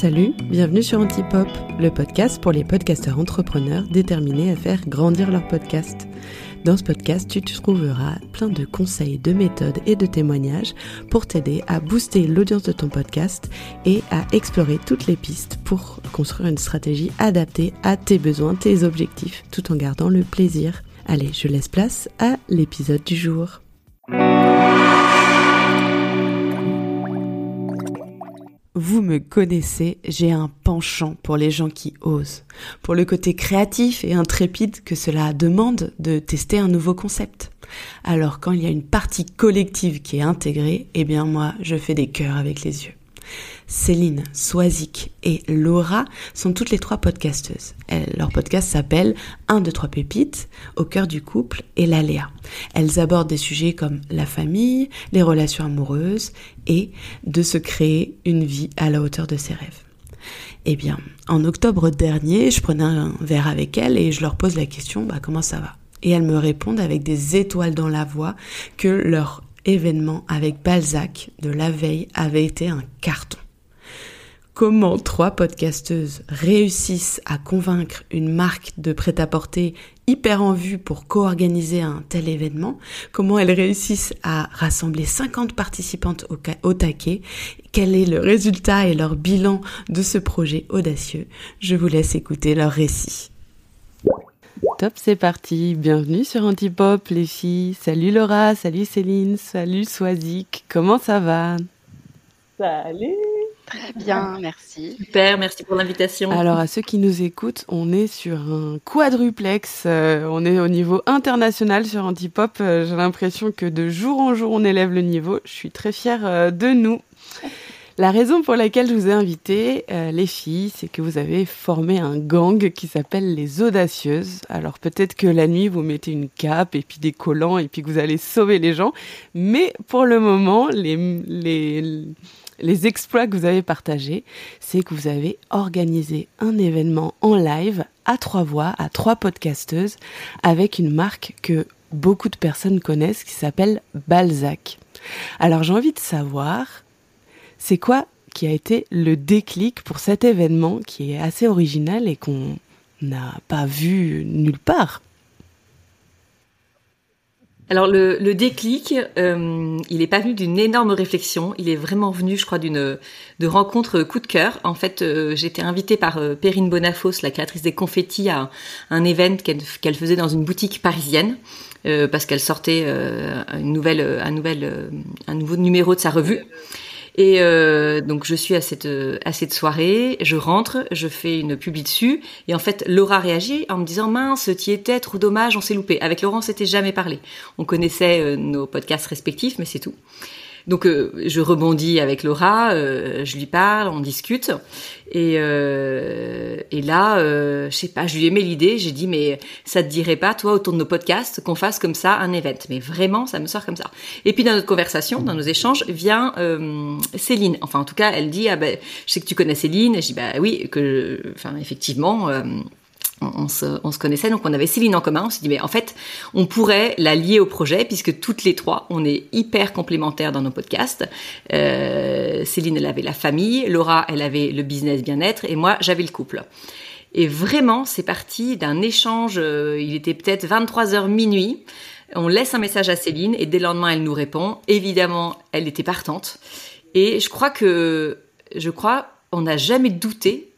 Salut, bienvenue sur Antipop, le podcast pour les podcasteurs entrepreneurs déterminés à faire grandir leur podcast. Dans ce podcast, tu trouveras plein de conseils, de méthodes et de témoignages pour t'aider à booster l'audience de ton podcast et à explorer toutes les pistes pour construire une stratégie adaptée à tes besoins, tes objectifs, tout en gardant le plaisir. Allez, je laisse place à l'épisode du jour. Vous me connaissez, j'ai un penchant pour les gens qui osent, pour le côté créatif et intrépide que cela demande de tester un nouveau concept. Alors quand il y a une partie collective qui est intégrée, eh bien moi je fais des cœurs avec les yeux. Céline, Swazik et Laura sont toutes les trois podcasteuses. leur podcast s'appelle 1, 2, 3 pépites, au cœur du couple et l'aléa. Elles abordent des sujets comme la famille, les relations amoureuses et de se créer une vie à la hauteur de ses rêves. Eh bien, en octobre dernier, je prenais un verre avec elles et je leur pose la question, bah, comment ça va? Et elles me répondent avec des étoiles dans la voix que leur événement avec Balzac de la veille avait été un carton. Comment trois podcasteuses réussissent à convaincre une marque de prêt-à-porter hyper en vue pour co-organiser un tel événement, comment elles réussissent à rassembler 50 participantes au, au taquet, quel est le résultat et leur bilan de ce projet audacieux, je vous laisse écouter leur récit. Top, c'est parti. Bienvenue sur Antipop, les filles. Salut Laura, salut Céline, salut Swazik. Comment ça va? Salut. Très bien, merci. Super, merci pour l'invitation. Alors à ceux qui nous écoutent, on est sur un quadruplex. Euh, on est au niveau international sur Antipop. Euh, J'ai l'impression que de jour en jour, on élève le niveau. Je suis très fière euh, de nous. La raison pour laquelle je vous ai invité, euh, les filles, c'est que vous avez formé un gang qui s'appelle les Audacieuses. Alors peut-être que la nuit, vous mettez une cape et puis des collants et puis que vous allez sauver les gens. Mais pour le moment, les, les, les exploits que vous avez partagés, c'est que vous avez organisé un événement en live à trois voix, à trois podcasteuses, avec une marque que beaucoup de personnes connaissent qui s'appelle Balzac. Alors j'ai envie de savoir c'est quoi qui a été le déclic pour cet événement qui est assez original et qu'on n'a pas vu nulle part? Alors le, le déclic, euh, il n'est pas venu d'une énorme réflexion, il est vraiment venu, je crois, d'une de rencontre coup de cœur. En fait, euh, j'étais invitée par euh, Perrine Bonafos, la créatrice des confettis, à un, événement qu'elle faisait dans une boutique parisienne. Euh, parce qu'elle sortait une nouvelle, un, nouvel, un nouveau numéro de sa revue. Et euh, donc je suis à cette euh, à cette soirée, je rentre, je fais une publi dessus, et en fait Laura réagit en me disant mince, t'y étais, trop dommage, on s'est loupé. Avec Laurent, on s'était jamais parlé. On connaissait euh, nos podcasts respectifs, mais c'est tout. Donc euh, je rebondis avec Laura, euh, je lui parle, on discute. Et, euh, et là, je sais pas, je lui ai mis l'idée, j'ai dit mais ça te dirait pas toi autour de nos podcasts qu'on fasse comme ça un event Mais vraiment, ça me sort comme ça. Et puis dans notre conversation, dans nos échanges, vient Céline. Enfin en tout cas, elle dit ah ben je sais que tu connais Céline. Et je dis bah oui que, enfin effectivement on, se, connaissait, donc on avait Céline en commun. On s'est dit, mais en fait, on pourrait la lier au projet puisque toutes les trois, on est hyper complémentaires dans nos podcasts. Euh, Céline, elle avait la famille, Laura, elle avait le business bien-être, et moi, j'avais le couple. Et vraiment, c'est parti d'un échange. Euh, il était peut-être 23 h minuit. On laisse un message à Céline et dès le lendemain, elle nous répond. Évidemment, elle était partante. Et je crois que, je crois, on n'a jamais douté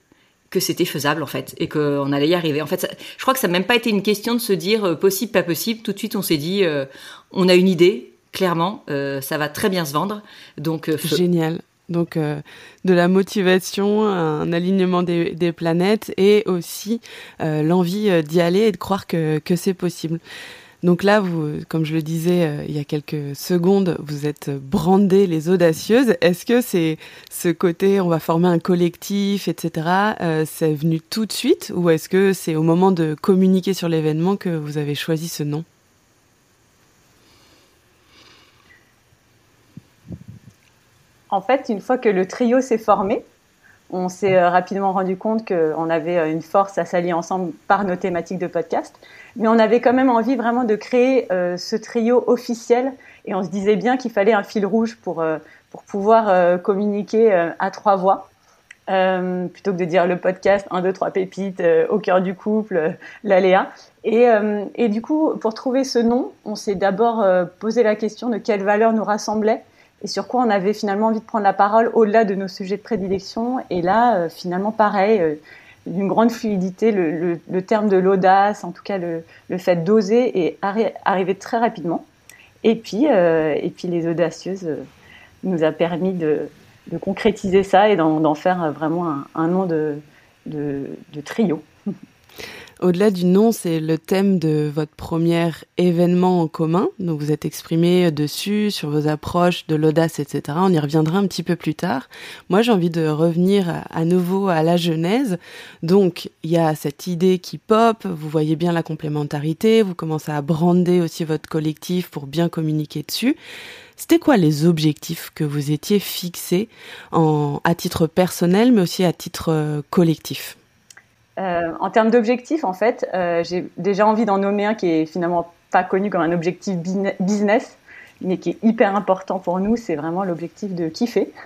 que c'était faisable en fait et qu'on allait y arriver. En fait, je crois que ça n'a même pas été une question de se dire euh, possible, pas possible. Tout de suite, on s'est dit, euh, on a une idée, clairement, euh, ça va très bien se vendre. Donc génial. Donc de la motivation, un alignement des, des planètes et aussi l'envie d'y aller et de croire que, que c'est possible. Donc là, vous, comme je le disais euh, il y a quelques secondes, vous êtes brandées les audacieuses. Est-ce que c'est ce côté, on va former un collectif, etc., euh, c'est venu tout de suite ou est-ce que c'est au moment de communiquer sur l'événement que vous avez choisi ce nom? En fait, une fois que le trio s'est formé, on s'est euh, rapidement rendu compte qu'on avait une force à s'allier ensemble par nos thématiques de podcast mais on avait quand même envie vraiment de créer euh, ce trio officiel et on se disait bien qu'il fallait un fil rouge pour, euh, pour pouvoir euh, communiquer à trois voix. plutôt que de dire le podcast 1, 2, 3 pépites au cœur du couple, l'aléa. Et, et, du coup, pour trouver ce nom, on s'est d'abord posé la question de quelles valeurs nous rassemblaient et sur quoi on avait finalement envie de prendre la parole au-delà de nos sujets de prédilection. Et là, finalement, pareil, d'une grande fluidité. Le, terme de l'audace, en tout cas le, fait d'oser, est arrivé très rapidement. Et puis, euh, et puis les audacieuses euh, nous a permis de, concrétiser ça et d'en faire vraiment un, nom de trio. Au-delà du nom, c'est le thème de votre premier événement en commun. Donc vous êtes exprimé dessus, sur vos approches de l'audace, etc. On y reviendra un petit peu plus tard. Moi, j'ai envie de revenir à nouveau à la genèse. Donc, il y a cette idée qui pop, vous voyez bien la complémentarité, vous commencez à brander aussi votre collectif pour bien communiquer dessus. C'était quoi les objectifs que vous étiez fixés en, à titre personnel, mais aussi à titre euh, collectif? Euh, en termes d'objectifs, en fait, euh, j'ai déjà envie d'en nommer un qui est finalement pas connu comme un objectif business, mais qui est hyper important pour nous. C'est vraiment l'objectif de kiffer.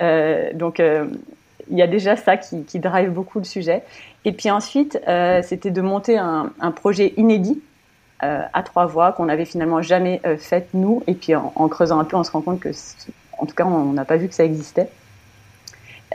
Euh, donc, il y a déjà ça qui, drive beaucoup le sujet. Et puis ensuite, c'était de monter un, un projet inédit à trois voix qu'on n'avait finalement jamais fait nous. Et puis en, en, creusant un peu, on se rend compte que, en tout cas, on n'a pas vu que ça existait.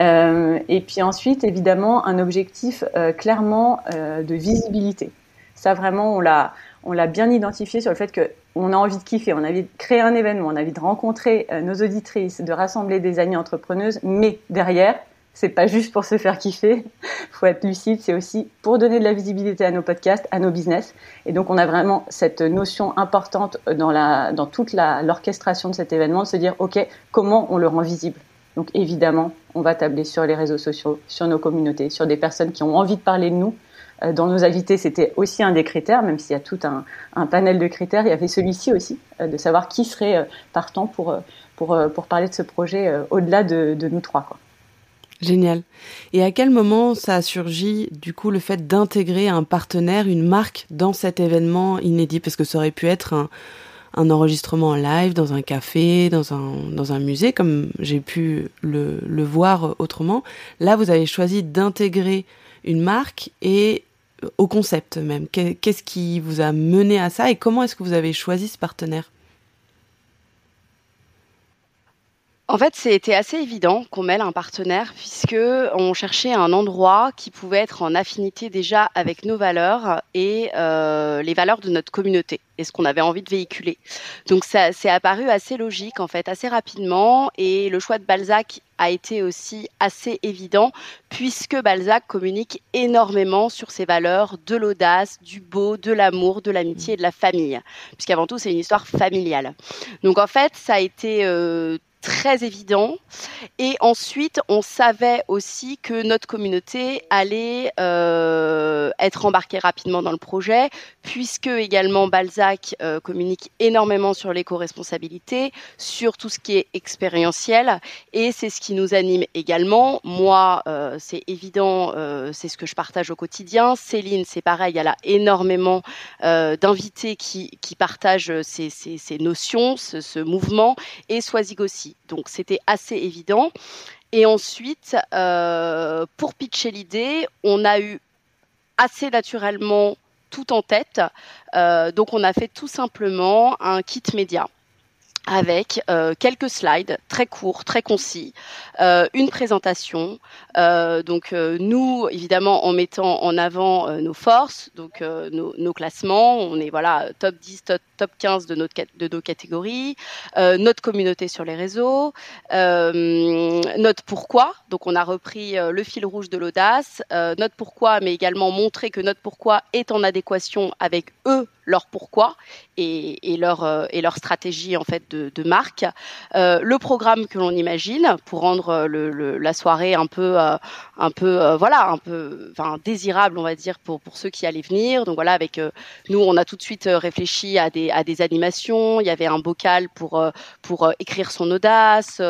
Euh, et puis ensuite, évidemment, un objectif euh, clairement euh, de visibilité. Ça, vraiment, on l'a, on l'a bien identifié sur le fait qu'on a envie de kiffer, on a envie de créer un événement, on a envie de rencontrer nos auditrices, de rassembler des amies entrepreneuses, mais derrière, c'est pas juste pour se faire kiffer, faut être lucide, c'est aussi pour donner de la visibilité à nos podcasts, à nos business. Et donc on a vraiment cette notion importante dans la dans toute l'orchestration de cet événement de se dire OK, comment on le rend visible? Donc évidemment, on va tabler sur les réseaux sociaux, sur nos communautés, sur des personnes qui ont envie de parler de nous. Euh, dans nos invités, c'était aussi un des critères, même s'il y a tout un, panel de critères, il y avait celui-ci aussi, euh, de savoir qui serait euh, partant pour, pour, pour parler de ce projet au-delà de, de, nous trois. Génial. Et à quel moment ça a surgi, du coup, le fait d'intégrer un partenaire, une marque dans cet événement inédit? Parce que ça aurait pu être un, un enregistrement en live dans un café, dans un, dans un musée, comme j'ai pu le, le voir autrement. Là, vous avez choisi d'intégrer une marque et euh, au concept même. Qu'est-ce qui vous a mené à ça et comment est-ce que vous avez choisi ce partenaire? En fait, c'était assez évident qu'on mêle un partenaire puisque on cherchait un endroit qui pouvait être en affinité déjà avec nos valeurs et euh, les valeurs de notre communauté et ce qu'on avait envie de véhiculer. Donc ça c'est apparu assez logique en fait, assez rapidement et le choix de Balzac a été aussi assez évident puisque Balzac communique énormément sur ses valeurs de l'audace, du beau, de l'amour, de l'amitié et de la famille. Puisqu'avant tout c'est une histoire familiale. Donc en fait ça a été euh, très évident. Et ensuite, on savait aussi que notre communauté allait euh, être embarquée rapidement dans le projet, puisque également Balzac euh, communique énormément sur l'éco-responsabilité, sur tout ce qui est expérientiel, et c'est ce qui nous anime également. Moi, euh, c'est évident, c'est ce que je partage au quotidien. Céline, c'est pareil, elle a énormément d'invités qui, partagent ces notions, ce, ce mouvement, et Soisig aussi. Donc c'était assez évident. Et ensuite, euh, pour pitcher l'idée, on a eu assez naturellement tout en tête. Euh, donc on a fait tout simplement un kit média avec euh, quelques slides très courts, très concis, euh, une présentation. Euh, donc nous, évidemment, en mettant en avant nos forces, donc nos, classements, on est voilà top 10, top, top 15 de, notre, de nos catégories, notre communauté sur les réseaux, notre pourquoi. Donc on a repris le fil rouge de l'audace, notre pourquoi, mais également montrer que notre pourquoi est en adéquation avec eux leur pourquoi et, leur, euh, et leur stratégie en fait de, marque. Euh, le programme que l'on imagine pour rendre euh, le, la soirée un peu, un peu voilà, un peu désirable, on va dire, pour, pour ceux qui allaient venir. Donc voilà, avec nous, on a tout de suite réfléchi à des, à des animations. Il y avait un bocal pour, pour écrire son audace,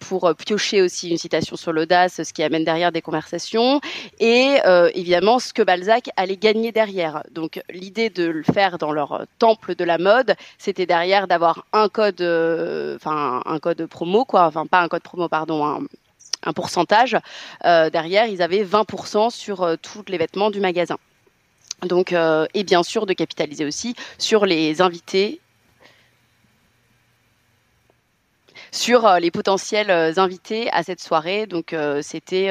pour piocher aussi une citation sur l'audace, ce qui amène derrière des conversations. Et évidemment, ce que Balzac allait gagner derrière. Donc l'idée de le faire dans leur temple de la mode, c'était derrière d'avoir un code, euh, enfin un code promo quoi, enfin pas un code promo pardon, un pourcentage. derrière, ils avaient 20% sur tous les vêtements du magasin. Donc, et bien sûr de capitaliser aussi sur les invités sur euh, les potentiels euh, invités à cette soirée. Donc euh, c'était,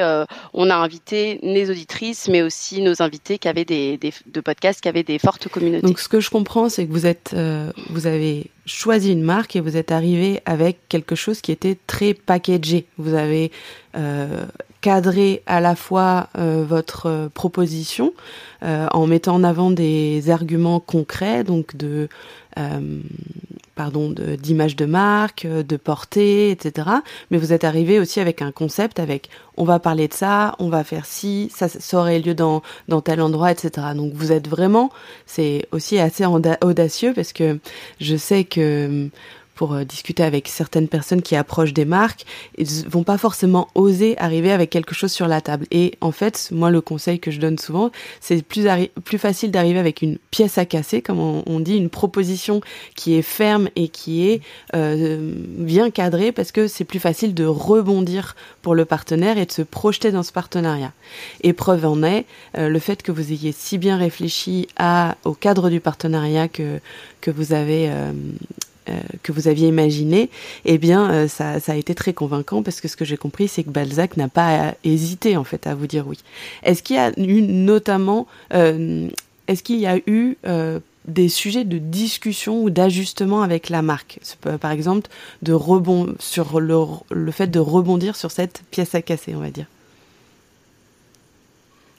on a invité les auditrices, mais aussi nos invités qui avaient des, de podcasts qui avaient des fortes communautés. Donc ce que je comprends, c'est que vous êtes, vous avez choisi une marque et vous êtes arrivé avec quelque chose qui était très packagé. Vous avez cadré à la fois votre proposition en mettant en avant des arguments concrets, donc de pardon, d'image de, marque, euh, de portée, etc. Mais vous êtes arrivé aussi avec un concept, avec on va parler de ça, on va faire ci, ça, ça aurait lieu dans, dans tel endroit, etc. Donc vous êtes vraiment, c'est aussi assez audacieux parce que je sais que pour euh, discuter avec certaines personnes qui approchent des marques, ils vont pas forcément oser arriver avec quelque chose sur la table. Et en fait, moi, le conseil que je donne souvent, c'est plus, plus facile d'arriver avec une pièce à casser, comme on, dit, une proposition qui est ferme et qui est euh, bien cadrée, parce que c'est plus facile de rebondir pour le partenaire et de se projeter dans ce partenariat. Et preuve en est euh, le fait que vous ayez si bien réfléchi à, au cadre du partenariat que, que vous avez euh, que vous aviez imaginé, eh bien, euh, ça, ça, a été très convaincant parce que ce que j'ai compris, c'est que Balzac n'a pas hésité en fait à vous dire oui. Est-ce qu'il y a eu notamment, euh, est-ce qu'il y a eu des sujets de discussion ou d'ajustement avec la marque, par exemple, de rebond sur le, le fait de rebondir sur cette pièce à casser, on va dire.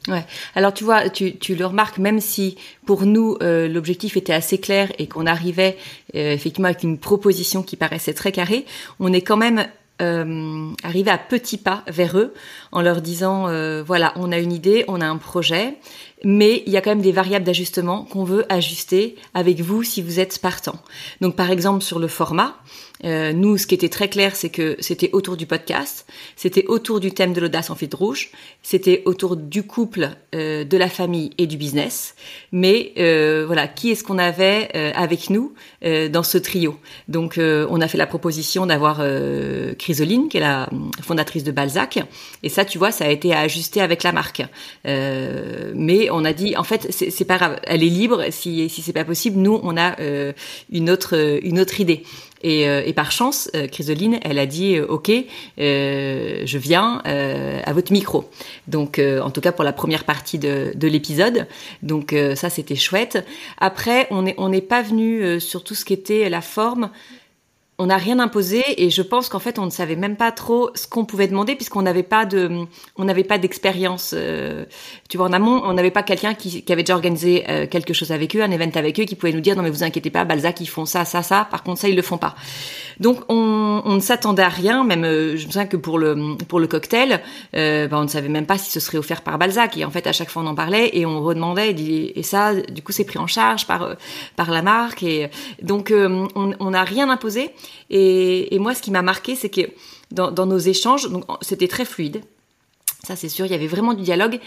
Ouais. Alors tu vois, tu, tu le remarques, même si pour nous euh, l'objectif était assez clair et qu'on arrivait euh, effectivement avec une proposition qui paraissait très carrée, on est quand même euh, arrivé à petits pas vers eux en leur disant voilà, on a une idée, on a un projet, mais il y a quand même des variables d'ajustement qu'on veut ajuster avec vous si vous êtes partant. Donc par exemple sur le format, euh, nous, ce qui était très clair, c'est que c'était autour du podcast, c'était autour du thème de l'audace en fil rouge, c'était autour du couple, euh, de la famille et du business. Mais euh, voilà, qui est-ce qu'on avait avec nous dans ce trio? Donc, on a fait la proposition d'avoir Chrysoline, qui est la fondatrice de Balzac, et ça, tu vois, ça a été à ajuster avec la marque. mais on a dit, en fait, c'est pas grave, elle est libre. Si si c'est pas possible, nous, on a une autre une autre idée. Et, euh, et, par chance, euh, Chrysoline, elle a dit euh, OK, euh, je viens à votre micro. Donc, en tout cas pour la première partie de, de l'épisode. Donc ça, c'était chouette. Après, on n'est on n'est pas venu sur tout ce qui était la forme on n'a rien imposé et je pense qu'en fait on ne savait même pas trop ce qu'on pouvait demander puisqu'on n'avait pas de on n'avait pas d'expérience euh, tu vois en amont. On n'avait pas quelqu'un qui, qui, avait déjà organisé euh, quelque chose avec eux un event avec eux qui pouvait nous dire non mais vous inquiétez pas Balzac ils font ça ça ça. Par contre ça ils le font pas. Donc on, on ne s'attendait à rien. Même euh, je me souviens que pour le pour le cocktail ben, on ne savait même pas si ce serait offert par Balzac. Et en fait à chaque fois on en parlait et on redemandait. Et, et ça du coup c'est pris en charge par par la marque. Et donc on n'a rien imposé et, moi, ce qui m'a marqué, c'est que dans, nos échanges, c'était très fluide. Ça, c'est sûr, il y avait vraiment du dialogue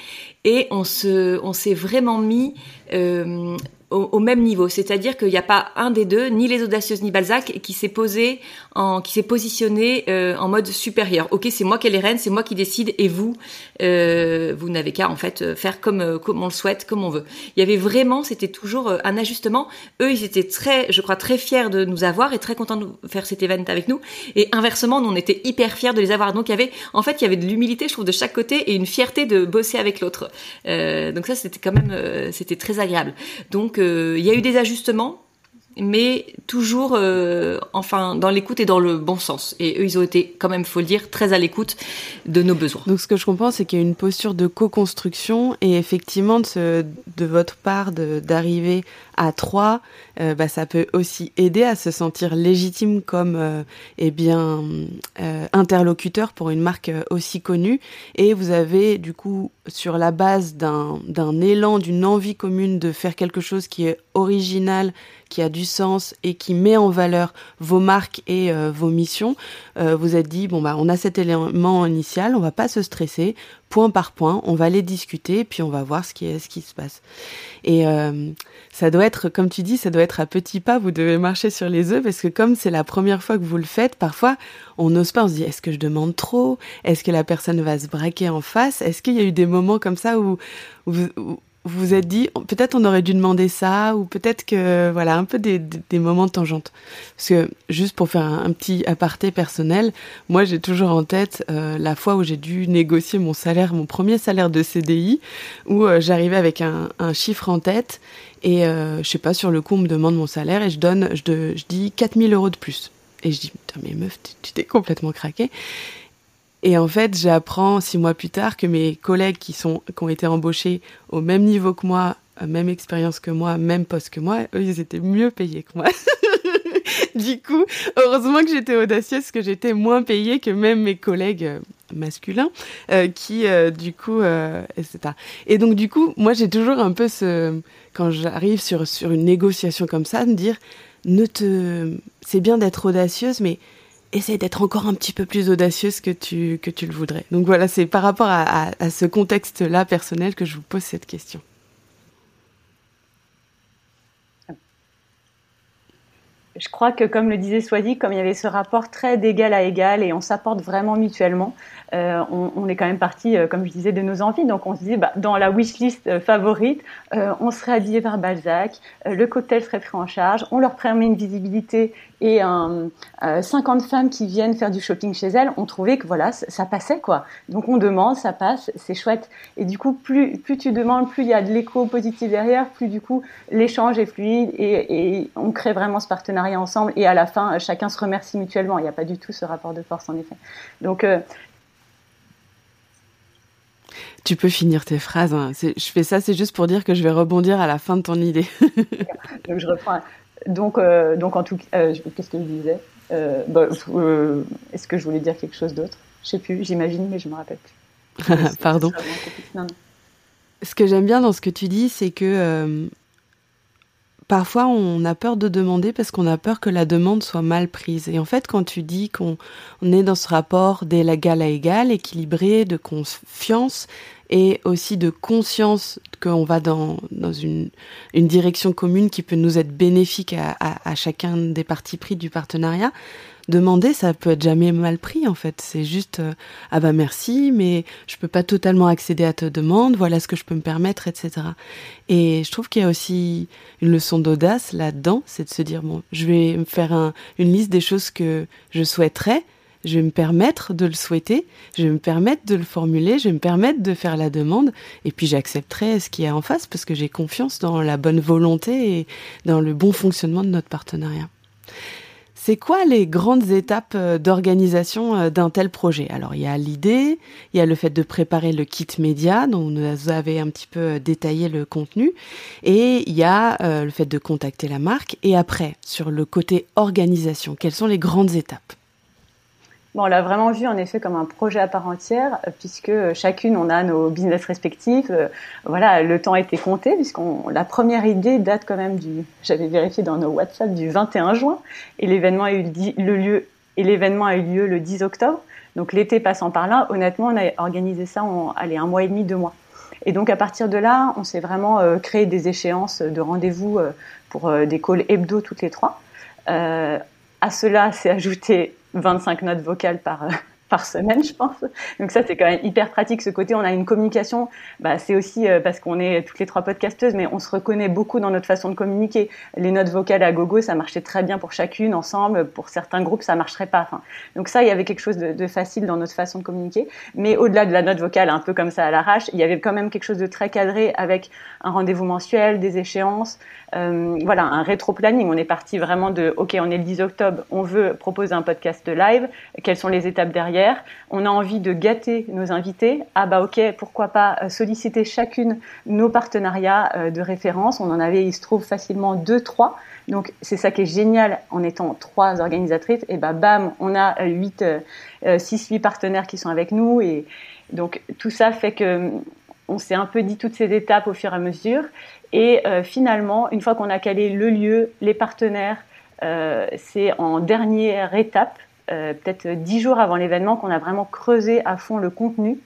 et on s'est vraiment mis euh, au, même niveau. C'est-à-dire qu'il n'y a pas un des deux, ni les audacieuses ni Balzac, qui s'est posé, en, qui s'est positionné euh, en mode supérieur. Ok, c'est moi qui ai les rênes, c'est moi qui décide, et vous, euh, vous n'avez qu'à en fait faire comme euh, comme on le souhaite, comme on veut. Il y avait vraiment, c'était toujours euh, un ajustement. Eux, ils étaient très, je crois, très fiers de nous avoir et très contents de faire cet événement avec nous. Et inversement, nous, on était hyper fiers de les avoir. Donc il y avait, en fait, il y avait de l'humilité, je trouve, de chaque côté et une fierté de bosser avec l'autre. donc ça, c'était quand même, c'était très agréable. Donc il y a eu des ajustements, mais toujours, euh, enfin, dans l'écoute et dans le bon sens. Et eux, ils ont été, quand même, faut le dire, très à l'écoute de nos besoins. Donc, ce que je comprends, c'est qu'il y a une posture de co-construction et effectivement, de, de votre part, d'arriver à trois, euh, bah, ça peut aussi aider à se sentir légitime comme, euh, eh bien, euh, interlocuteur pour une marque aussi connue. Et vous avez, du coup, sur la base d'un élan, d'une envie commune de faire quelque chose qui est original, qui a du sens et qui met en valeur vos marques et vos missions, vous êtes dit bon bah on a cet élément initial, on va pas se stresser, point par point, on va les discuter puis on va voir ce qui est ce qui se passe. Et ça doit être comme tu dis, ça doit être à petits pas, vous devez marcher sur les œufs parce que comme c'est la première fois que vous le faites, parfois on n'ose pas, on se dit est-ce que je demande trop, est-ce que la personne va se braquer en face, est-ce qu'il y a eu des moments comme ça où, vous vous êtes dit peut-être on aurait dû demander ça ou peut-être que voilà un peu des, moments de tangente? Parce que juste pour faire un, petit aparté personnel moi j'ai toujours en tête euh, la fois où j'ai dû négocier mon salaire mon premier salaire de CDI où euh, j'arrivais avec un, chiffre en tête et euh, je sais pas sur le coup on me demande mon salaire et je donne je, de, je dis 4000 euros de plus et je dis putain mais meuf tu t'es complètement craqué et en fait, j'apprends six mois plus tard que mes collègues qui sont qui ont été embauchés au même niveau que moi, même expérience que moi, même poste que moi, eux, ils étaient mieux payés que moi. du coup, heureusement que j'étais audacieuse, que j'étais moins payée que même mes collègues masculins, euh, qui, euh, du coup, euh, etc. Et donc, du coup, moi, j'ai toujours un peu ce, quand j'arrive sur sur une négociation comme ça, de me dire, ne te, c'est bien d'être audacieuse, mais essaye d'être encore un petit peu plus audacieuse que tu, que tu le voudrais. Donc voilà, c'est par rapport à ce contexte-là personnel que je vous pose cette question. Je crois que, comme le disait Swadi, comme il y avait ce rapport très d'égal à égal et on s'apporte vraiment mutuellement, euh, on, est quand même parti, euh, comme je disais, de nos envies. Donc on se dit, bah, dans la wishlist euh, favorite, on serait habillé par Balzac, le cocktail serait pris en charge, on leur permet une visibilité et un, 50 femmes qui viennent faire du shopping chez elles, on trouvait que voilà, ça passait quoi. Donc on demande, ça passe, c'est chouette. Et du coup, plus, plus tu demandes, plus il y a de l'écho positif derrière, plus du coup l'échange est fluide et, et on crée vraiment ce partenariat ensemble. Et à la fin, chacun se remercie mutuellement. Il n'y a pas du tout ce rapport de force en effet. Donc tu peux finir tes phrases. Hein. Je fais ça, c'est juste pour dire que je vais rebondir à la fin de ton idée. donc je reprends. Donc, euh, donc en tout euh, qu'est-ce que je disais euh, bah, euh, Est-ce que je voulais dire quelque chose d'autre Je sais plus. J'imagine, mais je me rappelle plus. Pardon. Non, non. Ce que j'aime bien dans ce que tu dis, c'est que parfois on a peur de demander parce qu'on a peur que la demande soit mal prise. Et en fait, quand tu dis qu'on est dans ce rapport d'égal à égal, équilibré, de confiance et aussi de conscience qu'on va dans, dans une, une direction commune qui peut nous être bénéfique à, chacun des parties pris du partenariat, demander, ça peut être jamais mal pris en fait. C'est juste euh, ah bah merci, mais je peux pas totalement accéder à ta demande. Voilà ce que je peux me permettre, etc. Et je trouve qu'il y a aussi une leçon d'audace là-dedans, c'est de se dire bon, je vais me faire un, une liste des choses que je souhaiterais. Je vais me permettre de le souhaiter, je vais me permettre de le formuler, je vais me permettre de faire la demande, et puis j'accepterai ce qui est en face parce que j'ai confiance dans la bonne volonté et dans le bon fonctionnement de notre partenariat. C'est quoi les grandes étapes euh, d'organisation euh, d'un tel projet? Alors il y a l'idée, il y a le fait de préparer le kit média dont vous avez un petit peu euh, détaillé le contenu, et il y a le fait de contacter la marque. Et après, sur le côté organisation, quelles sont les grandes étapes? Bon, on l'a vraiment vu en effet comme un projet à part entière, puisque chacune on a nos business respectifs. voilà, le temps a été compté, puisqu'on la première idée date quand même du, j'avais vérifié dans nos WhatsApp du 21 juin, et l'événement a eu le lieu et l'événement a eu lieu le 10 octobre. Donc l'été passant par là, honnêtement, on a organisé ça en allez, un mois et demi, deux mois. Et donc à partir de là, on s'est vraiment euh, créé des échéances de rendez-vous euh, pour euh, des calls hebdo toutes les trois. à cela s'est ajouté 25 notes vocales par, par semaine, je pense. Donc ça, c'est quand même hyper pratique. Ce côté, on a une communication. Bah, c'est aussi euh, parce qu'on est toutes les trois podcasteuses, mais on se reconnaît beaucoup dans notre façon de communiquer. Les notes vocales à gogo, ça marchait très bien pour chacune ensemble. Pour certains groupes, ça marcherait pas. Enfin, donc ça, il y avait quelque chose de, facile dans notre façon de communiquer. Mais au-delà de la note vocale, un peu comme ça à l'arrache, il y avait quand même quelque chose de très cadré avec un rendez-vous mensuel, des échéances. Euh, voilà, un rétro-planning. On est parti vraiment de, OK, on est le 10 octobre, on veut proposer un podcast live. Quelles sont les étapes derrière? On a envie de gâter nos invités. Ah bah ok, pourquoi pas euh, solliciter chacune nos partenariats euh, de référence. On en avait, il se trouve facilement deux, trois. Donc c'est ça qui est génial en étant trois organisatrices. Et bah bam, on a euh, huit, six, huit partenaires qui sont avec nous. Et donc tout ça fait que on s'est un peu dit toutes ces étapes au fur et à mesure. Et finalement, une fois qu'on a calé le lieu, les partenaires, c'est en dernière étape, peut-être dix jours avant l'événement, qu'on a vraiment creusé à fond le contenu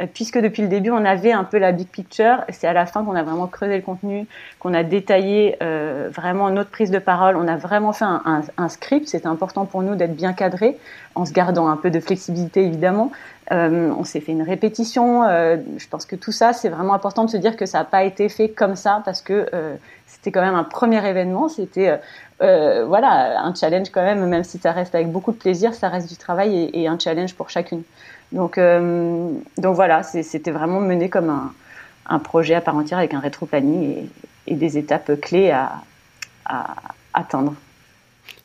euh, puisque depuis le début, on avait un peu la big picture. C'est à la fin qu'on a vraiment creusé le contenu, qu'on a détaillé euh, vraiment notre prise de parole. On a vraiment fait un, script. C'était important pour nous d'être bien cadré, en se gardant un peu de flexibilité, évidemment. Euh, on s'est fait une répétition. Euh, je pense que tout ça, c'est vraiment important de se dire que ça n'a pas été fait comme ça, parce que euh, c'était quand même un premier événement. C'était voilà un challenge quand même, même si ça reste avec beaucoup de plaisir, ça reste du travail et, un challenge pour chacune. Donc, euh, donc voilà, c'était vraiment mené comme un, un, projet à part entière avec un rétro-planning et, des étapes clés à atteindre.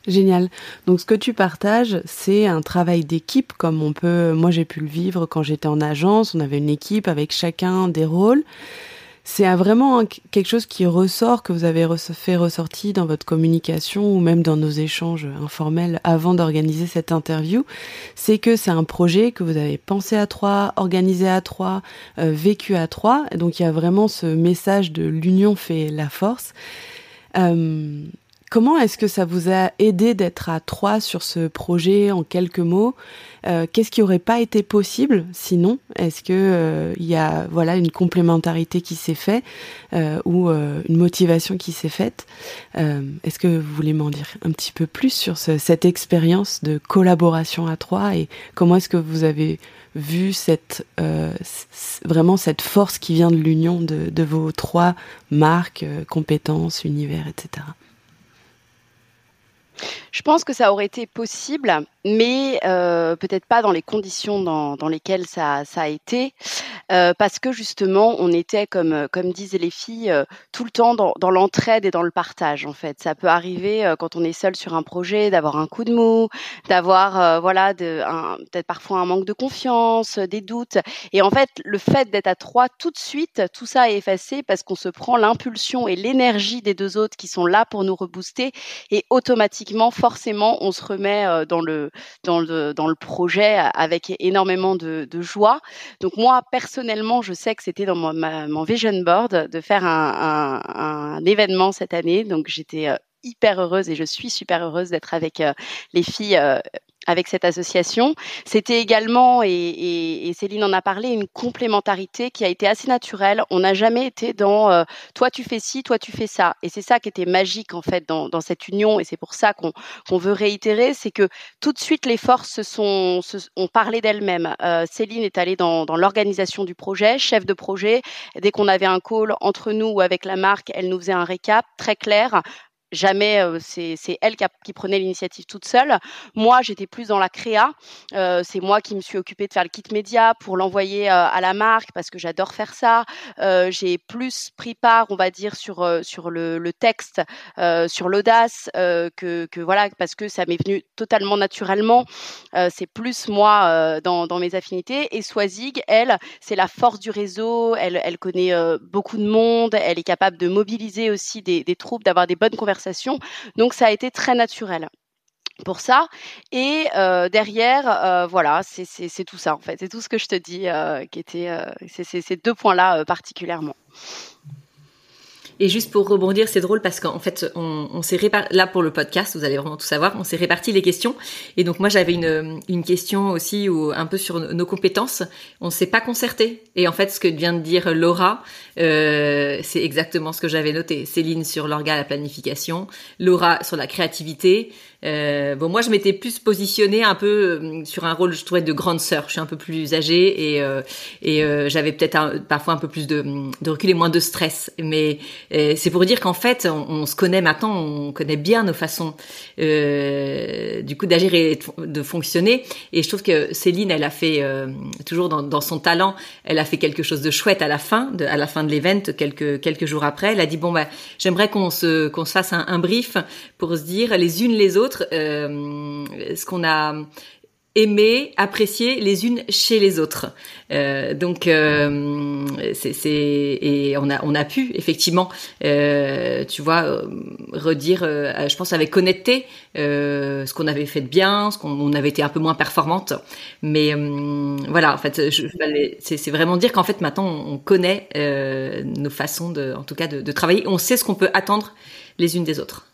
Génial. Donc ce que tu partages, c'est un travail d'équipe comme on peut moi j'ai pu le vivre quand j'étais en agence, on avait une équipe avec chacun des rôles c'est vraiment quelque chose qui ressort, que vous avez fait ressortir dans votre communication ou même dans nos échanges informels avant d'organiser cette interview. C'est que c'est un projet que vous avez pensé à trois, organisé à trois, euh, vécu à trois. Donc il y a vraiment ce message de l'union fait la force. Euh, Comment est-ce que ça vous a aidé d'être à trois sur ce projet en quelques mots? Euh, Qu'est-ce qui aurait pas été possible? Sinon Est-ce que euh, il y a voilà une complémentarité qui s'est faite euh, ou euh, une motivation qui s'est faite? Euh, Est-ce que vous voulez m'en dire un petit peu plus sur ce, cette expérience de collaboration à trois et comment est-ce que vous avez vu cette euh, vraiment cette force qui vient de l'union de, de, vos trois marques, compétences, univers, etc. Je pense que ça aurait été possible, mais euh, peut-être pas dans les conditions dans, dans lesquelles ça, ça, a été, euh, parce que justement, on était, comme, comme disaient les filles, euh, tout le temps dans, dans l'entraide et dans le partage. En fait, ça peut arriver euh, quand on est seul sur un projet d'avoir un coup de mou, d'avoir euh, voilà, peut-être parfois un manque de confiance, des doutes. Et en fait, le fait d'être à trois tout de suite, tout ça est effacé parce qu'on se prend l'impulsion et l'énergie des deux autres qui sont là pour nous rebooster et automatiquement forcément, on se remet euh, dans le, dans le, dans le projet avec énormément de, joie. Donc moi, personnellement, je sais que c'était dans mon, vision board de faire un, un, un événement cette année. Donc j'étais euh, hyper heureuse et je suis super heureuse d'être avec euh, les filles euh, avec cette association. C'était également, et, et, et, Céline en a parlé, une complémentarité qui a été assez naturelle. On n'a jamais été dans euh, toi tu fais ci, toi tu fais ça. Et c'est ça qui était magique en fait dans, dans cette union, et c'est pour ça qu'on qu'on veut réitérer, c'est que tout de suite les forces se sont se, ont parlé d'elles-mêmes. Euh, Céline est allée dans, dans l'organisation du projet, chef de projet. Dès qu'on avait un call entre nous ou avec la marque, elle nous faisait un récap très clair jamais euh, c'est elle qui, a, qui prenait l'initiative toute seule. Moi, j'étais plus dans la créa. Euh, c'est moi qui me suis occupée de faire le kit média pour l'envoyer euh, à la marque parce que j'adore faire ça. J'ai plus pris part, on va dire, sur sur le, le texte, sur l'audace que, que voilà parce que ça m'est venu totalement naturellement. c'est plus moi dans, dans mes affinités. Et Swazig, elle, c'est la force du réseau. Elle elle connaît beaucoup de monde. Elle est capable de mobiliser aussi des, des troupes, d'avoir des bonnes conversations donc ça a été très naturel pour ça. Et euh, derrière, euh, voilà, c'est tout ça en fait. C'est tout ce que je te dis euh, qui était ces deux points-là particulièrement. Et juste pour rebondir, c'est drôle parce qu'en fait, on, s'est réparti, là pour le podcast, vous allez vraiment tout savoir, on s'est réparti les questions. Et donc moi, j'avais une, question aussi ou un peu sur nos compétences. On s'est pas concerté. Et en fait, ce que vient de dire Laura, euh, c'est exactement ce que j'avais noté. Céline sur l'organe, la planification, Laura sur la créativité, euh, bon, moi, je m'étais plus positionnée un peu euh, sur un rôle, je trouvais, de grande sœur. Je suis un peu plus âgée et euh, et euh, j'avais peut-être parfois un peu plus de, de recul et moins de stress. Mais euh, c'est pour dire qu'en fait, on, se connaît maintenant, on connaît bien nos façons du coup d'agir et de fonctionner. Et je trouve que Céline, elle a fait toujours dans, dans, son talent, elle a fait quelque chose de chouette à la fin, de, à la fin de l'event, quelques quelques jours après. Elle a dit bon bah j'aimerais qu'on se qu'on se fasse un, un brief pour se dire les unes les autres euh, ce qu'on a aimer, apprécier les unes chez les autres. Euh, donc euh, c'est et on a on a pu effectivement, tu vois, redire, je pense avec honnêteté, ce qu'on avait fait de bien, ce qu'on avait été un peu moins performante. Mais voilà, en fait, c'est vraiment dire qu'en fait maintenant on connaît nos façons de, en tout cas, de travailler, on sait ce qu'on peut attendre les unes des autres.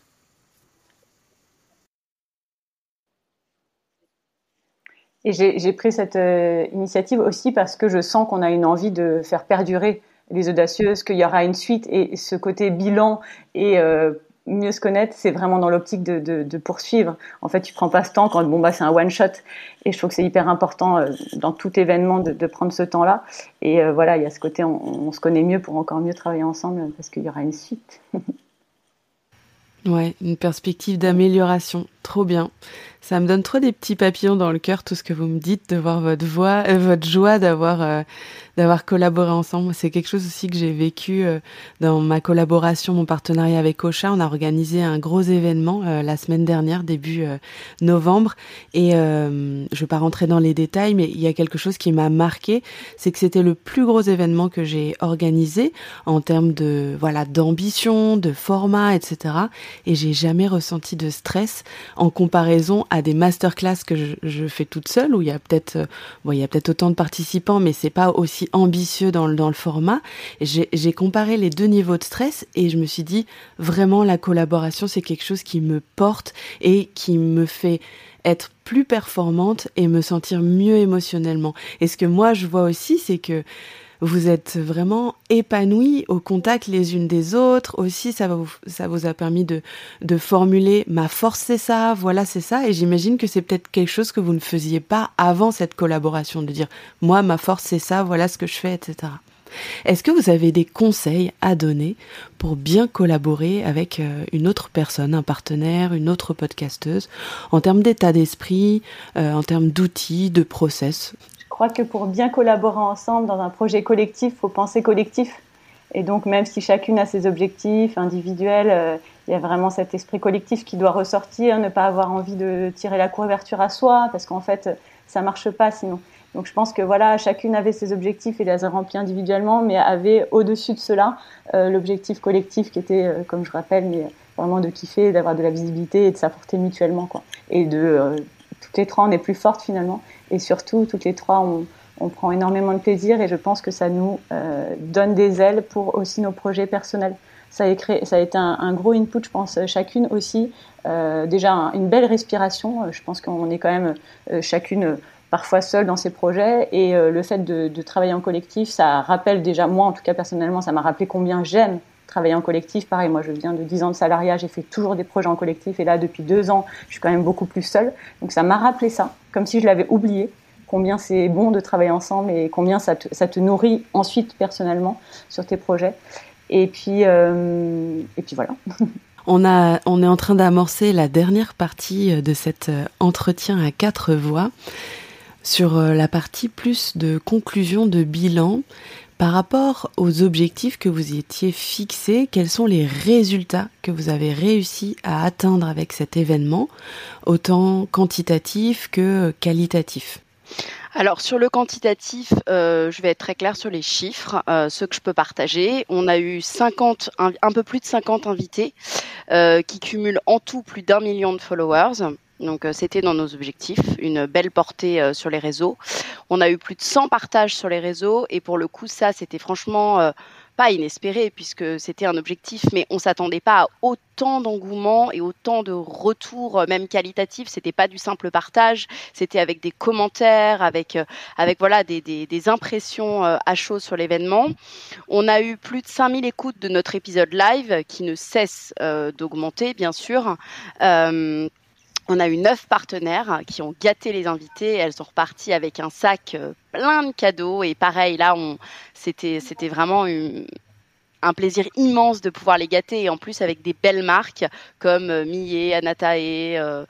Et j'ai pris cette euh, initiative aussi parce que je sens qu'on a une envie de faire perdurer les audacieuses, qu'il y aura une suite et ce côté bilan et euh, mieux se connaître, c'est vraiment dans l'optique de, poursuivre. En fait, tu prends pas ce temps quand bon bah c'est un one shot et je trouve que c'est hyper important euh, dans tout événement de, de prendre ce temps-là. Et voilà, il y a ce côté on, on, se connaît mieux pour encore mieux travailler ensemble parce qu'il y aura une suite. ouais, une perspective d'amélioration, trop bien. Ça me donne trop des petits papillons dans le cœur, tout ce que vous me dites, de voir votre voix, euh, votre joie d'avoir euh, d'avoir collaboré ensemble. C'est quelque chose aussi que j'ai vécu euh, dans ma collaboration, mon partenariat avec Ocha. On a organisé un gros événement la semaine dernière, début novembre. Et je vais pas rentrer dans les détails, mais il y a quelque chose qui m'a marqué, c'est que c'était le plus gros événement que j'ai organisé en termes de voilà d'ambition, de format, etc. Et j'ai jamais ressenti de stress en comparaison à des masterclass que je, je fais toute seule où il y a peut-être bon y a peut-être autant de participants, mais c'est pas aussi ambitieux dans le, dans le format. J'ai comparé les deux niveaux de stress et je me suis dit, vraiment, la collaboration, c'est quelque chose qui me porte et qui me fait être plus performante et me sentir mieux émotionnellement. Et ce que moi, je vois aussi, c'est que vous êtes vraiment épanouies au contact les unes des autres. Aussi, ça, vous, ça vous a permis de, de formuler ma force, c'est ça, voilà, c'est ça. Et j'imagine que c'est peut-être quelque chose que vous ne faisiez pas avant cette collaboration, de dire moi, ma force, c'est ça, voilà ce que je fais, etc. Est-ce que vous avez des conseils à donner pour bien collaborer avec euh, une autre personne, un partenaire, une autre podcasteuse, en termes d'état d'esprit, euh, en termes d'outils, de process? Crois que pour bien collaborer ensemble dans un projet collectif, il faut penser collectif. Et donc, même si chacune a ses objectifs individuels, euh, il y a vraiment cet esprit collectif qui doit ressortir, ne pas avoir envie de tirer la couverture à soi, parce qu'en fait, ça marche pas sinon. Donc, je pense que voilà, chacune avait ses objectifs et les a remplis individuellement, mais avait au-dessus de cela euh, l'objectif collectif qui était, euh, comme je rappelle, mais vraiment de kiffer, d'avoir de la visibilité et de s'apporter mutuellement, quoi. Et de toutes les trois, on est plus fortes finalement. Et surtout, toutes les trois, on, prend énormément de plaisir et je pense que ça nous euh, donne des ailes pour aussi nos projets personnels. Ça a, été un, gros input, je pense, chacune aussi. Euh, déjà, une belle respiration. Je pense qu'on est quand même euh, chacune parfois seule dans ses projets et euh, le fait de, travailler en collectif, ça rappelle déjà, moi en tout cas personnellement, ça m'a rappelé combien j'aime travailler en collectif. Pareil, moi je viens de 10 ans de salariat, j'ai fait toujours des projets en collectif et là depuis deux ans, je suis quand même beaucoup plus seule. Donc ça m'a rappelé ça, comme si je l'avais oublié, combien c'est bon de travailler ensemble et combien ça te, nourrit ensuite personnellement sur tes projets. Et puis, euh, et puis voilà. On, a, on est en train d'amorcer la dernière partie de cet euh, entretien à quatre voix sur euh, la partie plus de conclusion, de bilan. Par rapport aux objectifs que vous étiez fixés, quels sont les résultats que vous avez réussi à atteindre avec cet événement, autant quantitatif que qualitatif? Alors sur le quantitatif, euh, je vais être très clair sur les chiffres, euh, ceux que je peux partager. On a eu 50, un, un peu plus de 50 invités euh, qui cumulent en tout plus d'un million de followers. Donc euh, c'était dans nos objectifs, une belle portée euh, sur les réseaux. On a eu plus de 100 partages sur les réseaux et pour le coup ça c'était franchement euh, pas inespéré puisque c'était un objectif, mais on s'attendait pas à autant d'engouement et autant de retours, même qualitatifs. C'était pas du simple partage, c'était avec des commentaires, avec avec voilà des, des, des impressions à chaud sur l'événement. On a eu plus de 5000 écoutes de notre épisode live qui ne cesse d'augmenter, bien sûr. On a eu neuf partenaires qui ont gâté les invités. Elles sont reparties avec un sac euh, plein de cadeaux. Et pareil, là, on, c'était, c'était vraiment une, un plaisir immense de pouvoir les gâter et en plus avec des belles marques comme euh, Millet, Anatae, euh,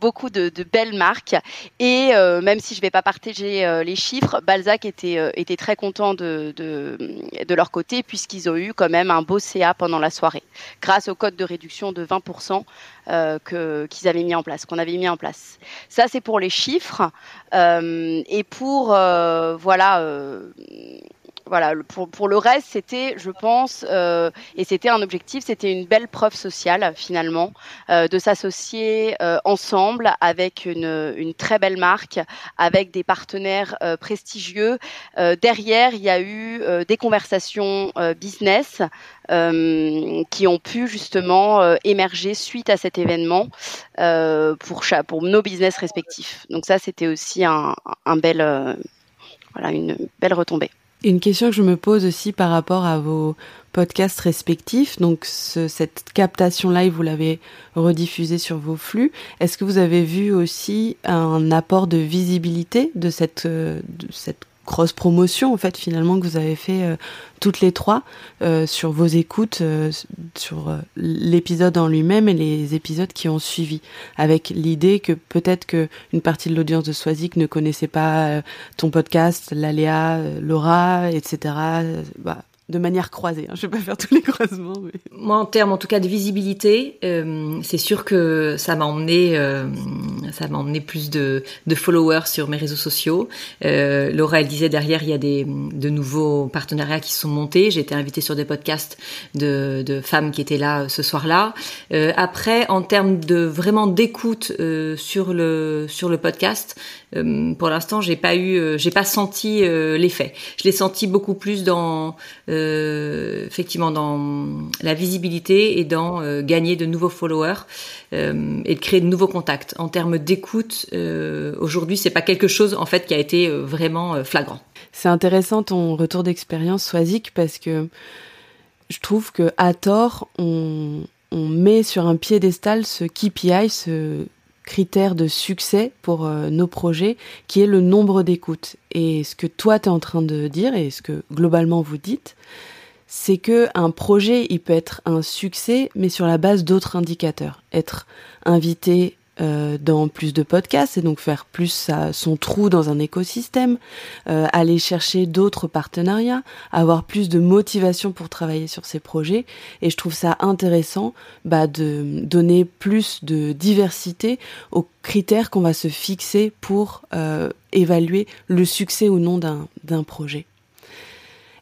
beaucoup de, belles marques. Et euh, même si je ne vais pas partager les chiffres, Balzac était, très content de, leur côté puisqu'ils ont eu quand même un beau CA pendant la soirée grâce au code de réduction de 20% que, qu'ils avaient mis en place, qu'on avait mis en place. Ça, c'est pour les chiffres. et pour, voilà voilà, pour, pour, le reste, c'était, je pense, euh, et c'était un objectif, c'était une belle preuve sociale finalement, euh, de s'associer euh, ensemble avec une, une, très belle marque, avec des partenaires prestigieux. Derrière, il y a eu des conversations business qui ont pu justement émerger suite à cet événement pour, pour nos business respectifs. Donc ça, c'était aussi un, un bel, voilà, une belle retombée. Une question que je me pose aussi par rapport à vos podcasts respectifs. Donc, cette captation live, vous l'avez rediffusée sur vos flux. Est-ce que vous avez vu aussi un apport de visibilité de cette, de cette cross promotion en fait finalement que vous avez fait euh, toutes les trois euh, sur vos écoutes euh, sur l'épisode en lui-même et les épisodes qui ont suivi. Avec l'idée que peut-être que une partie de l'audience de Swazik ne connaissait pas ton podcast Laléa Laura etc bah, de manière croisée. Hein. Je vais pas faire tous les croisements. Moi, en termes, en tout cas, de visibilité, euh, c'est sûr que ça m'a emmené, euh, ça m'a emmené plus de, de, followers sur mes réseaux sociaux. Euh, Laura, elle disait derrière, il y a des de nouveaux partenariats qui sont montés. J'ai été invitée sur des podcasts de, de femmes qui étaient là ce soir-là. Euh, après, en termes de vraiment d'écoute euh, sur le sur le podcast, euh, pour l'instant, j'ai pas eu, euh, j'ai pas senti euh, l'effet. Je l'ai senti beaucoup plus dans, effectivement, dans la visibilité et dans gagner de nouveaux followers et de créer de nouveaux contacts. En termes d'écoute, aujourd'hui, c'est pas quelque chose en fait qui a été vraiment flagrant. C'est intéressant ton retour d'expérience, Swazik, parce que je trouve que à tort, on, on met sur un piédestal ce KPI, ce critère de succès pour euh, nos projets, qui est le nombre d'écoutes. Et ce que toi, tu es en train de dire, et ce que globalement vous dites, c'est que un projet, il peut être un succès, mais sur la base d'autres indicateurs. Être invité euh, dans plus de podcasts et donc faire plus son trou dans un écosystème, euh, aller chercher d'autres partenariats, avoir plus de motivation pour travailler sur ces projets. Et je trouve ça intéressant bah, de donner plus de diversité aux critères qu'on va se fixer pour euh, évaluer le succès ou non d'un projet.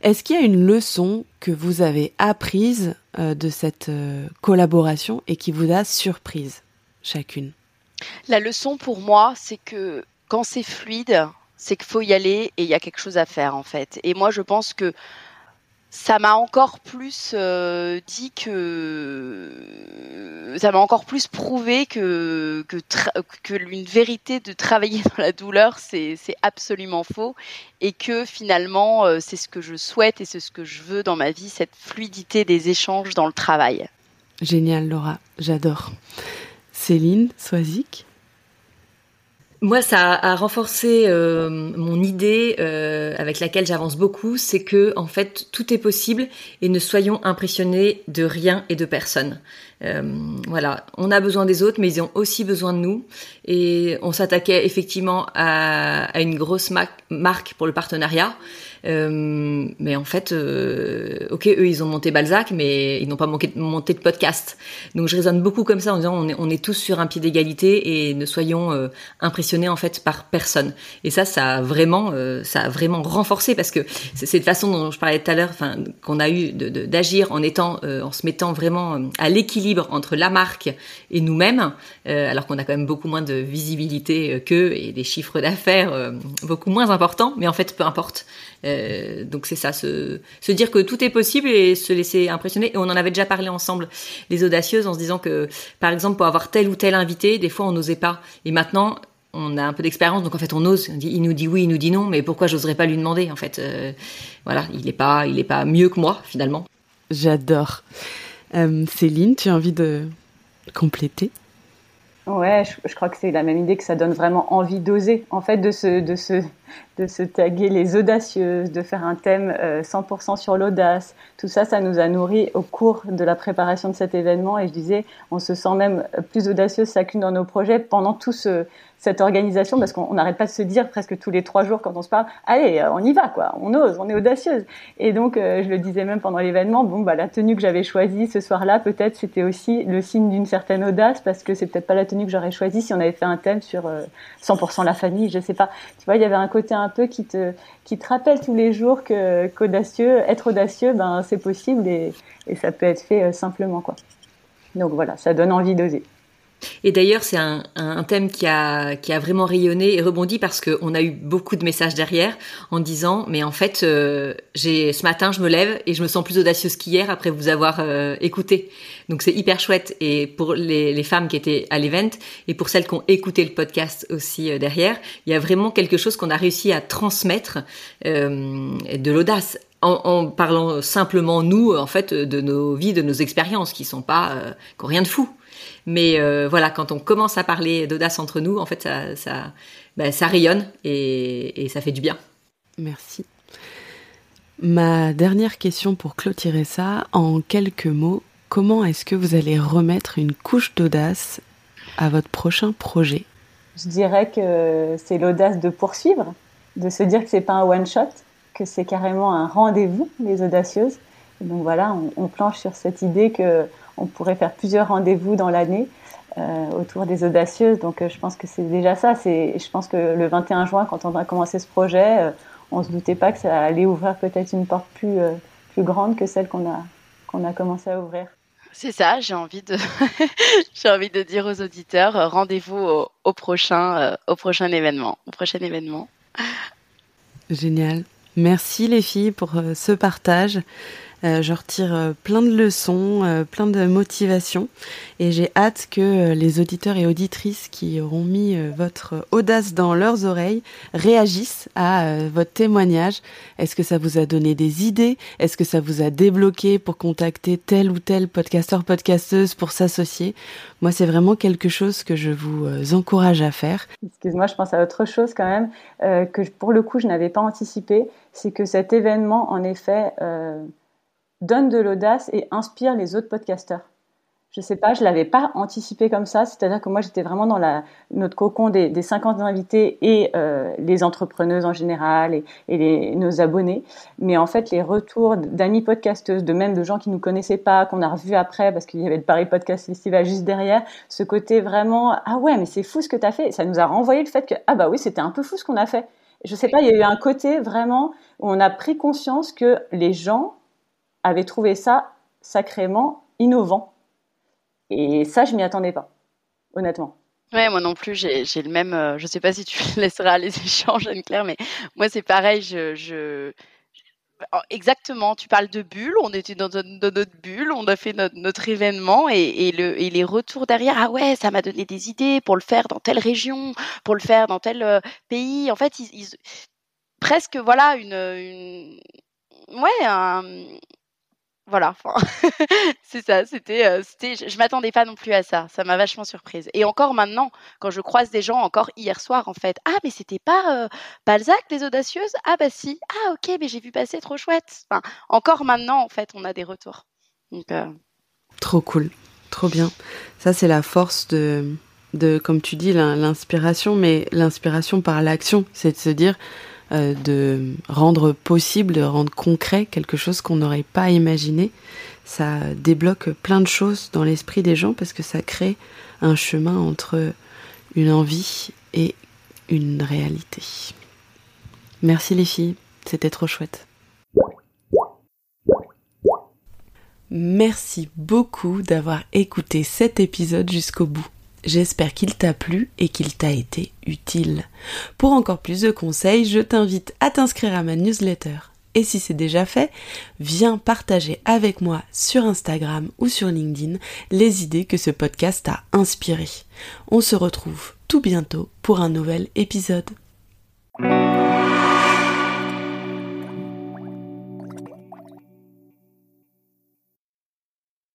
Est-ce qu'il y a une leçon que vous avez apprise de cette collaboration et qui vous a surprise chacune? La leçon pour moi, c'est que quand c'est fluide, c'est qu'il faut y aller et il y a quelque chose à faire en fait. Et moi, je pense que ça m'a encore plus euh, dit que ça m'a encore plus prouvé que que, que une vérité de travailler dans la douleur c'est absolument faux et que finalement euh, c'est ce que je souhaite et c'est ce que je veux dans ma vie cette fluidité des échanges dans le travail. Génial Laura, j'adore. Céline Soisic moi, ça a renforcé euh, mon idée euh, avec laquelle j'avance beaucoup, c'est que en fait tout est possible et ne soyons impressionnés de rien et de personne. Euh, voilà, on a besoin des autres, mais ils ont aussi besoin de nous. Et on s'attaquait effectivement à, à une grosse marque pour le partenariat. Euh, mais en fait, euh, ok, eux, ils ont monté Balzac, mais ils n'ont pas monté, monté, de podcast. Donc je raisonne beaucoup comme ça en disant on est, on est tous sur un pied d'égalité et ne soyons euh, en fait par personne. Et ça, ça a vraiment, ça a vraiment renforcé parce que c'est cette façon dont je parlais tout à l'heure, enfin qu'on a eu d'agir en étant, en se mettant vraiment à l'équilibre entre la marque et nous-mêmes, alors qu'on a quand même beaucoup moins de visibilité qu'eux et des chiffres d'affaires beaucoup moins importants. Mais en fait, peu importe. Euh, donc c'est ça, se, se, dire que tout est possible et se laisser impressionner. Et on en avait déjà parlé ensemble, les audacieuses, en se disant que, par exemple, pour avoir tel ou tel invité, des fois on n'osait pas. Et maintenant, on a un peu d'expérience, donc en fait on ose. il nous dit oui, il nous dit non, mais pourquoi j'oserais pas lui demander En fait, euh, voilà, il est pas, il est pas mieux que moi finalement. J'adore. Euh, Céline, tu as envie de compléter? Ouais, je, je, crois que c'est la même idée que ça donne vraiment envie d'oser, en fait, de se, de se, de se taguer les audacieuses, de faire un thème 100% euh, sur l'audace. Tout ça, ça nous a nourri au cours de la préparation de cet événement. Et je disais, on se sent même plus audacieuse chacune dans nos projets pendant tout ce, cette organisation parce qu'on n'arrête pas de se dire presque tous les trois jours quand on se parle, allez, on y va, quoi, on ose, on est audacieuse. Et donc, euh, je le disais même pendant l'événement, bon, bah, la tenue que j'avais choisie ce soir-là, peut-être c'était aussi le signe d'une certaine audace parce que c'est peut-être pas la tenue que j'aurais choisie si on avait fait un thème sur 100% euh, la famille, je sais pas. Tu vois, il y avait un côté un peu qui te, qui te rappelle tous les jours que, qu'audacieux, être audacieux, ben, c'est possible et, et ça peut être fait euh, simplement, quoi. Donc voilà, ça donne envie d'oser. Et d'ailleurs, c'est un, un, thème qui a, qui a vraiment rayonné et rebondi parce qu'on a eu beaucoup de messages derrière en disant, mais en fait, euh, ce matin, je me lève et je me sens plus audacieuse qu'hier après vous avoir euh, écouté. Donc c'est hyper chouette. Et pour les, les, femmes qui étaient à l'event et pour celles qui ont écouté le podcast aussi euh, derrière, il y a vraiment quelque chose qu'on a réussi à transmettre de l'audace. En, en, parlant simplement nous en fait de nos vies, de nos expériences qui sont pas qui ont rien de fou. Mais euh, voilà, quand on commence à parler d'audace entre nous, en fait, ça, ça, bah, ça rayonne et, et, ça fait du bien. Merci. Ma dernière question pour clôturer ça, en quelques mots, comment est-ce que vous allez remettre une couche d'audace à votre prochain projet? Je dirais que c'est l'audace de poursuivre, de se dire que c'est pas un one shot, que c'est carrément un rendez-vous, les audacieuses. Donc voilà, on, on planche sur cette idée que on pourrait faire plusieurs rendez-vous dans l'année euh, autour des audacieuses. Donc euh, je pense que c'est déjà ça. C'est, je pense que le 21 juin, quand on a commencé ce projet, euh, on se doutait pas que ça allait ouvrir peut-être une porte plus plus grande que celle qu'on a qu'on a commencé à ouvrir. C'est ça, j'ai envie de j'ai envie de dire aux auditeurs rendez-vous au, au prochain au prochain événement, au prochain événement. Génial. Merci les filles pour ce partage. Euh, je retire euh, plein de leçons, euh, plein de motivations et j'ai hâte que les auditeurs et auditrices qui auront mis votre audace dans leurs oreilles réagissent à votre témoignage. Est-ce que ça vous a donné des idées? Est-ce que ça vous a débloqué pour contacter tel ou tel podcasteur, podcasteuse pour s'associer? Moi, c'est vraiment quelque chose que je vous encourage à faire. Excuse-moi, je pense à autre chose quand même que pour le coup, je n'avais pas anticipé. C'est que cet événement, en effet, donne de l'audace et inspire les autres podcasteurs. Je sais pas, je l'avais pas anticipé comme ça. C'est-à-dire que moi, j'étais vraiment dans la, notre cocon des, des 50 invités et euh, les entrepreneuses en général et, les, nos abonnés. Mais en fait, les retours d'amis podcasteuses, de même de gens qui nous connaissaient pas, qu'on a revus après parce qu'il y avait le Paris Podcast Festival juste derrière, ce côté vraiment ah ouais, mais c'est fou ce que tu as fait. Ça nous a renvoyé le fait que ah bah oui, c'était un peu fou ce qu'on a fait. Je sais pas, il y a eu un côté vraiment où on a pris conscience que les gens avait trouvé ça sacrément innovant. Et ça, je m'y attendais pas, honnêtement. Ouais, moi non plus, j'ai le même. Euh, je sais pas si tu laisseras les échanges, Anne-Claire, mais moi c'est pareil. Je, oh, Exactement, tu parles de bulle, on était dans, notre bulle, on a fait notre, événement et, le, et, les retours derrière, ah ouais, ça m'a donné des idées pour le faire dans telle région, pour le faire dans tel euh, pays. En fait, ils, presque, voilà, une, une ouais, un, voilà, c'est ça. C'était, euh, je, m'attendais pas non plus à ça. Ça m'a vachement surprise. Et encore maintenant, quand je croise des gens, encore hier soir, en fait, ah mais c'était pas euh, Balzac, les audacieuses? Ah bah si. Ah ok, mais j'ai vu passer, trop chouette. Enfin, encore maintenant, en fait, on a des retours. Donc, euh, Trop cool, trop bien. Ça, c'est la force de, de, comme tu dis, l'inspiration, mais l'inspiration par l'action, c'est de se dire euh, de rendre possible, de rendre concret quelque chose qu'on n'aurait pas imaginé. Ça débloque plein de choses dans l'esprit des gens parce que ça crée un chemin entre une envie et une réalité. Merci les filles, c'était trop chouette. Merci beaucoup d'avoir écouté cet épisode jusqu'au bout. J'espère qu'il t'a plu et qu'il t'a été utile. Pour encore plus de conseils, je t'invite à t'inscrire à ma newsletter. Et si c'est déjà fait, viens partager avec moi sur Instagram ou sur LinkedIn les idées que ce podcast a inspirées. On se retrouve tout bientôt pour un nouvel épisode.